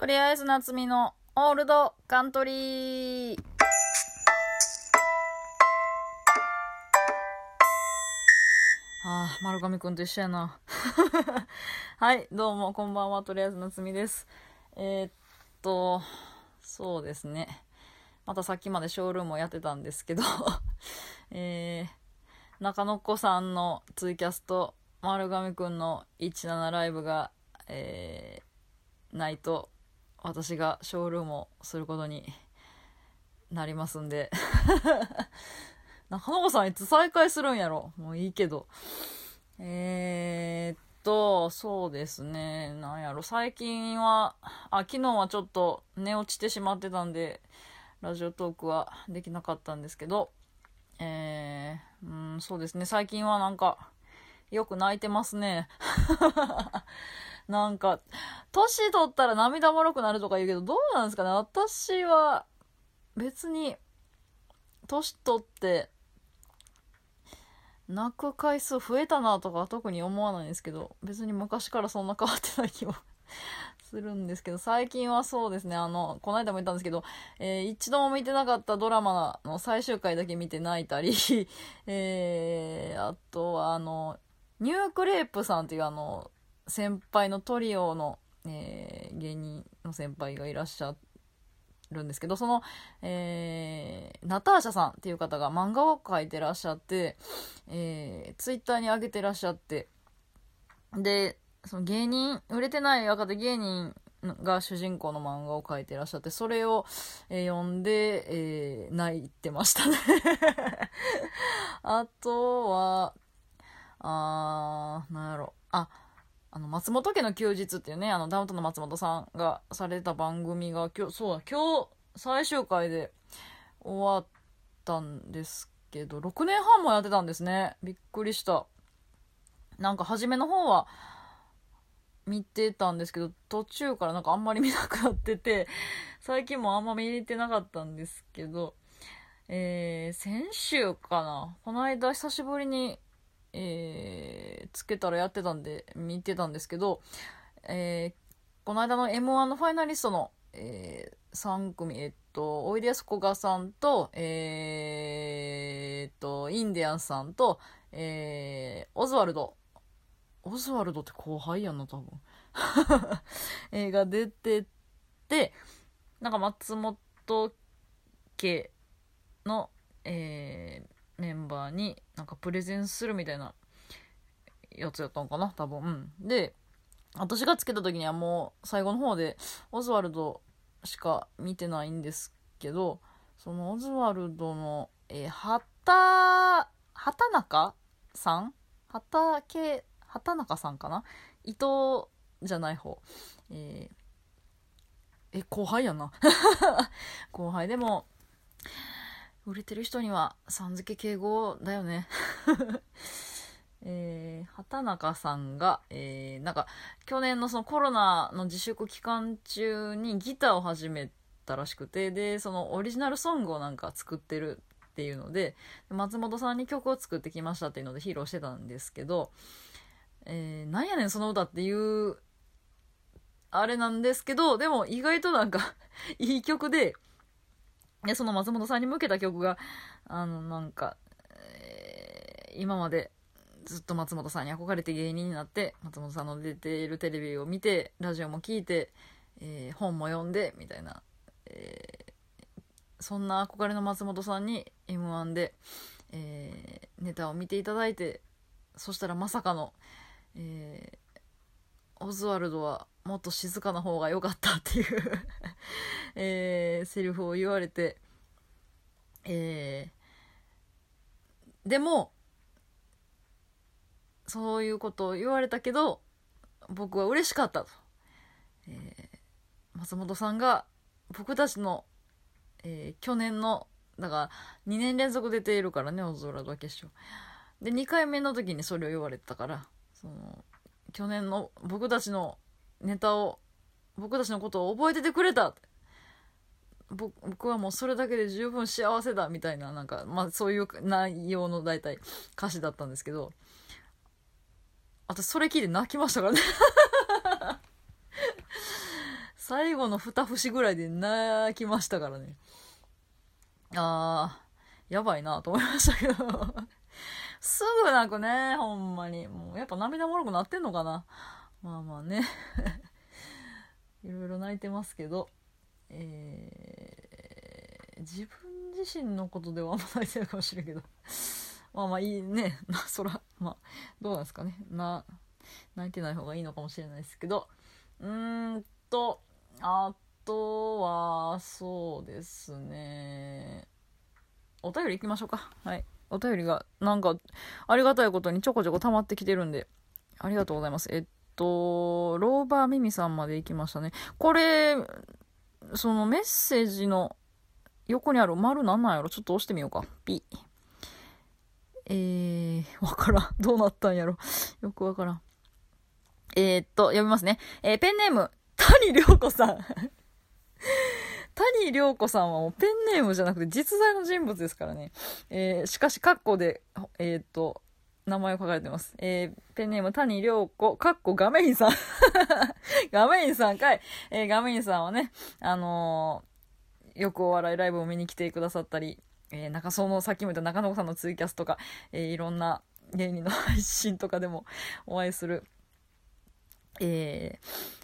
とりあえず夏美のオールドカントリー。ああ、丸亀くんと一緒やな。はい、どうも、こんばんは。とりあえず夏美です。えー、っと、そうですね。またさっきまでショールームをやってたんですけど、えー、中野子さんのツイキャスと丸亀くんの17ライブが、えー、ないと私がショールームをすることになりますんで 中野さんいつ再開するんやろ？もういいけど。えー、っと、そうですね。なんやろ？最近は、あ、昨日はちょっと寝落ちてしまってたんで、ラジオトークはできなかったんですけど、えー、うん、そうですね。最近はなんか、よく泣いてますね。なんか、年取ったら涙もろくなるとか言うけど、どうなんですかね私は、別に、年取って、泣く回数増えたなとか特に思わないんですけど、別に昔からそんな変わってない気も するんですけど、最近はそうですね、あの、この間も言ったんですけど、えー、一度も見てなかったドラマの最終回だけ見て泣いたり、えー、あとはあの、ニュークレープさんっていうあの、先輩のトリオの、えー、芸人の先輩がいらっしゃ、るんですけど、その、えー、ナターシャさんっていう方が漫画を描いてらっしゃって、えー、ツイッターに上げてらっしゃって、で、その芸人、売れてない若手芸人が主人公の漫画を描いてらっしゃって、それを、えー、読んで、えー、泣いてましたね。あとは、あー、なんやろ。あ、あの、松本家の休日っていうね、あの、ダウントの松本さんがされた番組が今日、そうだ、今日最終回で終わったんですけど、6年半もやってたんですね。びっくりした。なんか初めの方は見てたんですけど、途中からなんかあんまり見なくなってて、最近もあんま見れてなかったんですけど、えー、先週かなこの間久しぶりにえー、つけたらやってたんで、見てたんですけど、えー、この間の M1 のファイナリストの、えー、3組、えっと、おいでやすこがさんと、えー、っと、インディアンさんと、えー、オズワルド。オズワルドって後輩やんな、多分。映画出てて、なんか松本家の、えー、メンバーになんかプレゼンするみたいなやつやったんかな多分。うん。で、私がつけた時にはもう最後の方でオズワルドしか見てないんですけど、そのオズワルドの、えー、畑、畑中さん？畑、畑中さんかな？伊藤じゃない方。えー、え、後輩やな。後輩でも、売れてる人には、さん付け敬語だよね。えー、畑中さんが、えー、なんか、去年のそのコロナの自粛期間中にギターを始めたらしくて、で、そのオリジナルソングをなんか作ってるっていうので、松本さんに曲を作ってきましたっていうので披露してたんですけど、えー、なんやねんその歌っていう、あれなんですけど、でも意外となんか いい曲で、で、その松本さんに向けた曲が、あの、なんか、えー、今までずっと松本さんに憧れて芸人になって、松本さんの出ているテレビを見て、ラジオも聞いて、えー、本も読んで、みたいな、えー、そんな憧れの松本さんに M1 で、えー、ネタを見ていただいて、そしたらまさかの、えー、オズワルドはもっと静かな方が良かったっていう。えー、セリフを言われて、えー、でも、そういうことを言われたけど、僕は嬉しかったと。えー、松本さんが僕たちの、えー、去年の、だから2年連続出ているからね、オズワルド決勝。で、2回目の時にそれを言われてたから、その、去年の僕たちのネタを、僕たちのことを覚えててくれた僕はもうそれだけで十分幸せだみたいな、なんか、まあそういう内容の大体歌詞だったんですけど、私それ聞いて泣きましたからね 最後の二節ぐらいで泣きましたからね。あー、やばいなと思いましたけど。すぐ泣くね、ほんまに。もうやっぱ涙もろくなってんのかな。まあまあね。いろいろ泣いてますけど、えー、自分自身のことではあんま泣いてるかもしれんけど。まあまあいいね。な、そら、まあ、どうなんですかね。な、泣いてない方がいいのかもしれないですけど。うーんと、あとは、そうですね。お便り行きましょうか。はい。お便りが、なんか、ありがたいことにちょこちょこ溜まってきてるんで、ありがとうございます。えっと、ローバーミミさんまで行きましたね。これ、そのメッセージの横にある丸なんなんやろ？ちょっと押してみようか。ピ。えー、わからん。どうなったんやろ？よくわからん。えー、っと、読みますね。えー、ペンネーム、谷良子さん。谷良子さんはもうペンネームじゃなくて実在の人物ですからね。えー、しかし、カッコで、えー、っと、名前を書かれてます。えー、ペンネーム谷良子、かっこガメインさん。ガメインさんかい。えー、ガメインさんはね、あのー、よくお笑いライブを見に来てくださったり、えー、中曽の、さっきも言った中野さんのツイキャスとか、えー、いろんな芸人の配信とかでもお会いする、えー、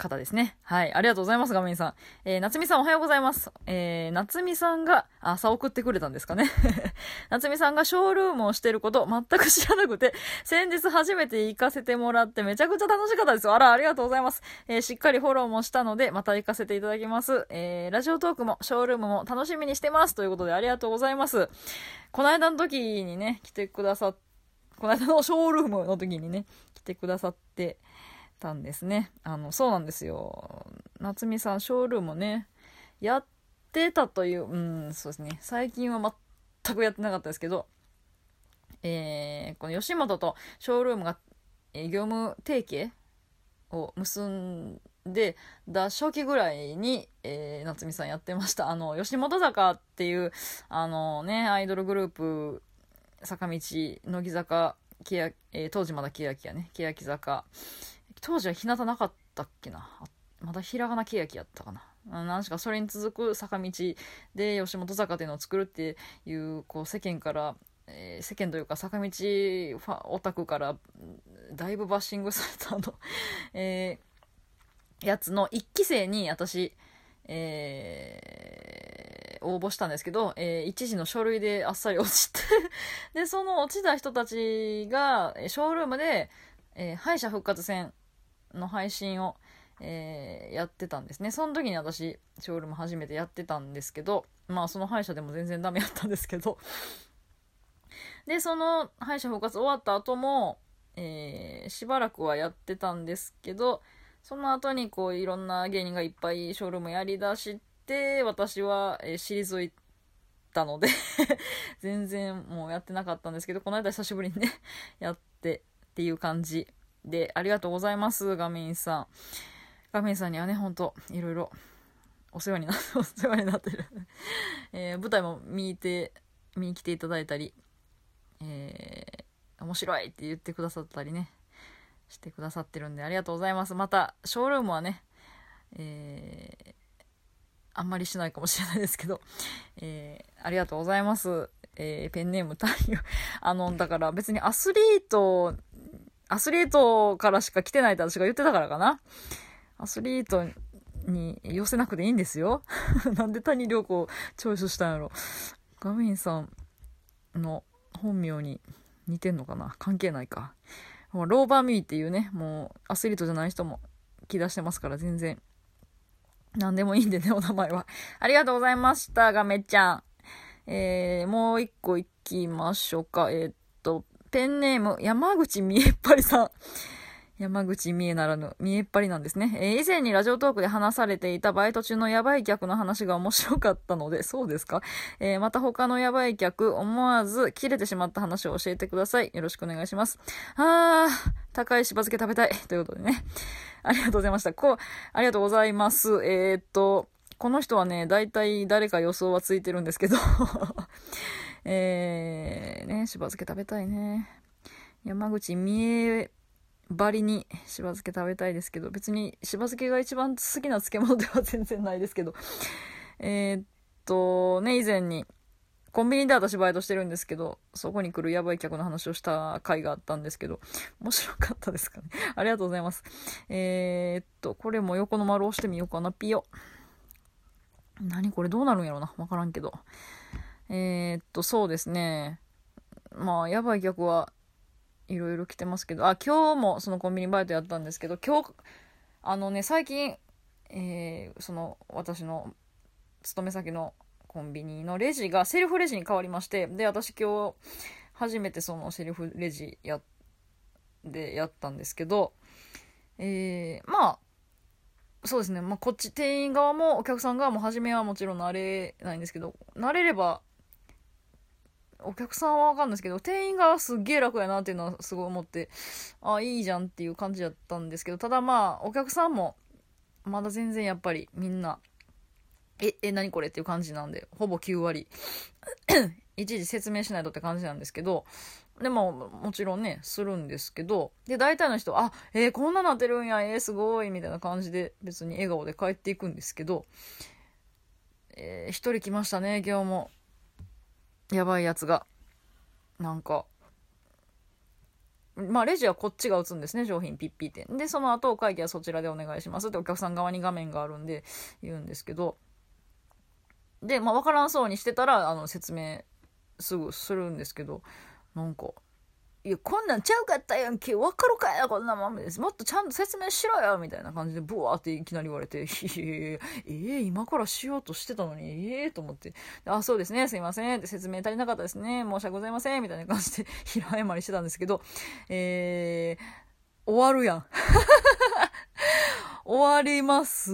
方ですね。はい。ありがとうございます、画面さん。えー、夏美さんおはようございます。えー、夏美さんが、朝送ってくれたんですかね。夏美さんがショールームをしてること全く知らなくて、先日初めて行かせてもらってめちゃくちゃ楽しかったです。あら、ありがとうございます。えー、しっかりフォローもしたので、また行かせていただきます。えー、ラジオトークも、ショールームも楽しみにしてます。ということで、ありがとうございます。この間の時にね、来てくださっこの間のショールームの時にね、来てくださって、たんですね。あの、そうなんですよ。夏美さん、ショールームね、やってたという、うん、そうですね。最近は全くやってなかったですけど、えー、この吉本とショールームが、え、業務提携を結んで、だ初期ぐらいに、えー、夏美さんやってました。あの、吉本坂っていう、あのね、アイドルグループ、坂道、乃木坂、けや、えー、当時まだ欅やね、欅坂、当時は日向なかったっけな。まだひらがなけやきやったかな。何しかそれに続く坂道で吉本坂っていうのを作るっていう、こう世間から、えー、世間というか坂道ファオタクからだいぶバッシングされたの。えー、やつの1期生に私、えー、応募したんですけど、えー、一時の書類であっさり落ちて。で、その落ちた人たちが、ショールームで、えー、敗者復活戦の配信を、えー、やってたんですね。その時に私、ショールーム初めてやってたんですけど、まあその歯医者でも全然ダメだったんですけど、で、その敗者復活終わった後も、えー、しばらくはやってたんですけど、その後にこういろんな芸人がいっぱいショールームやりだして、私は、えー、退いたので 全然もうやってなかったんですけど、この間久しぶりにねやってっていう感じで、ありがとうございます、画面さん。画面さんにはね、ほんと、いろいろ、お世話になって、お世話になってる えー、舞台も見て、見に来ていただいたり、えー、面白いって言ってくださったりね、してくださってるんで、ありがとうございます。また、ショールームはね、えー、あんまりしないかもしれないですけど、えー、ありがとうございます。えー、ペンネーム太陽。あの、だから別にアスリートアスリートからしか来てないって私が言ってたからかな。アスリートに寄せなくていいんですよ。なんで谷良子をチョイスしたんやろ。ガミンさんの本名に似てんのかな？関係ないか。ローバーミーっていうね、もうアスリートじゃない人も気出してますから全然。何でもいいんでね、お名前は。ありがとうございました、ガメちゃん。えー、もう一個行きましょうか。えー、っと、ペンネーム、山口みえっぱりさん。山口みえならぬ、みえっぱりなんですね。えー、以前にラジオトークで話されていたバイト中のヤバい客の話が面白かったので、そうですか？えー、また他のヤバい客、思わず切れてしまった話を教えてください。よろしくお願いします。あー、高いしば漬け食べたい。ということでね。ありがとうございました。こう、ありがとうございます。えー、っと、この人はね、大体誰か予想はついてるんですけどえー、ね、しば漬け食べたいね。山口みえバリにしば漬け食べたいですけど、別にしば漬けが一番好きな漬物では全然ないですけど、えー、っと、ね、以前に、コンビニで私バイトしてるんですけど、そこに来るやばい客の話をした回があったんですけど、面白かったですかね。ありがとうございます。えー、っと、これも横の丸を押してみようかな、ピヨ。何これどうなるんやろなわからんけど。えー、っと、そうですね。まあ、やばい客はいろいろ来てますけど、あ、今日もそのコンビニバイトやったんですけど、今日、あのね、最近、えー、その、私の勤め先のコンビニのレジがセルフレジに変わりまして、で、私今日、初めてそのセルフレジや、でやったんですけど、えー、まあ、そうですね。まあ、こっち店員側もお客さん側も初めはもちろん慣れないんですけど、慣れればお客さんはわかんないですけど、店員がすっげえ楽やなっていうのはすごい思って、あ、いいじゃんっていう感じだったんですけど、ただまあ、お客さんも、まだ全然やっぱりみんな、え、え、何これっていう感じなんで、ほぼ9割。一時説明しないとって感じなんですけど、でも、もちろんね、するんですけど、で、大体の人、あ、えー、こんななってるんや、えー、すごい、みたいな感じで、別に笑顔で帰っていくんですけど、えー、一人来ましたね、今日も。やばいやつが。なんか、まあ、レジはこっちが打つんですね、商品ピッピって。で、その後、会議はそちらでお願いしますってお客さん側に画面があるんで言うんですけど、で、まあ、わからんそうにしてたら、あの、説明すぐするんですけど、なんか、いや、こんなんちゃうかったやんけ、わかるかよ、こんなもんです。もっとちゃんと説明しろよ、みたいな感じで、ブワーっていきなり言われて、え、え、今からしようとしてたのに、ええー、と思って、あ、そうですね、すいません、って説明足りなかったですね、申し訳ございません、みたいな感じで、平謝りしてたんですけど、えー、終わるやん。終わります。